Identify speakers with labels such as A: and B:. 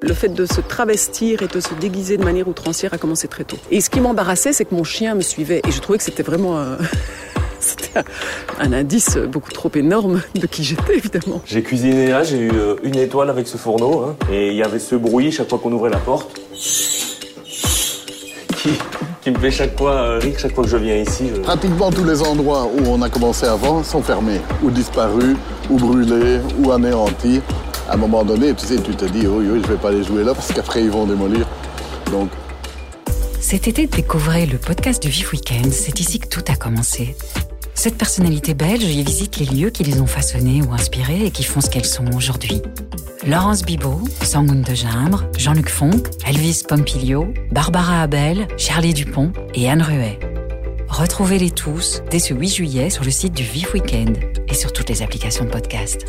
A: Le fait de se travestir et de se déguiser de manière outrancière a commencé très tôt. Et ce qui m'embarrassait, c'est que mon chien me suivait. Et je trouvais que c'était vraiment... un- C'était un- un indice beaucoup trop énorme de qui j'étais, évidemment.
B: J'ai cuisiné là, j'ai eu euh, une étoile avec ce fourneau, hein, et il y avait ce bruit chaque fois qu'on ouvrait la porte, qui, qui me fait chaque fois euh, rire, chaque fois que je viens ici. je-
C: Pratiquement tous les endroits où on a commencé avant sont fermés, ou disparus, ou brûlés, ou anéantis. À un moment donné, tu te dis, oui, oui, je vais pas les jouer là parce qu'après ils vont démolir. Donc,
D: Cet été, découvrez le podcast du Vif Weekend. C'est ici que tout a commencé. Cette personnalité belge y visite les lieux qui les ont façonnés ou inspirés et qui font ce qu'elles sont aujourd'hui. Laurence Bibot, Sangoun de Gimbre, Jean-Luc Fonck, Elvis Pompilio, Barbara Abel, Charlie Dupont et Anne Ruet. Retrouvez-les tous dès ce 8 juillet sur le site du Vif Weekend et sur toutes les applications de podcast.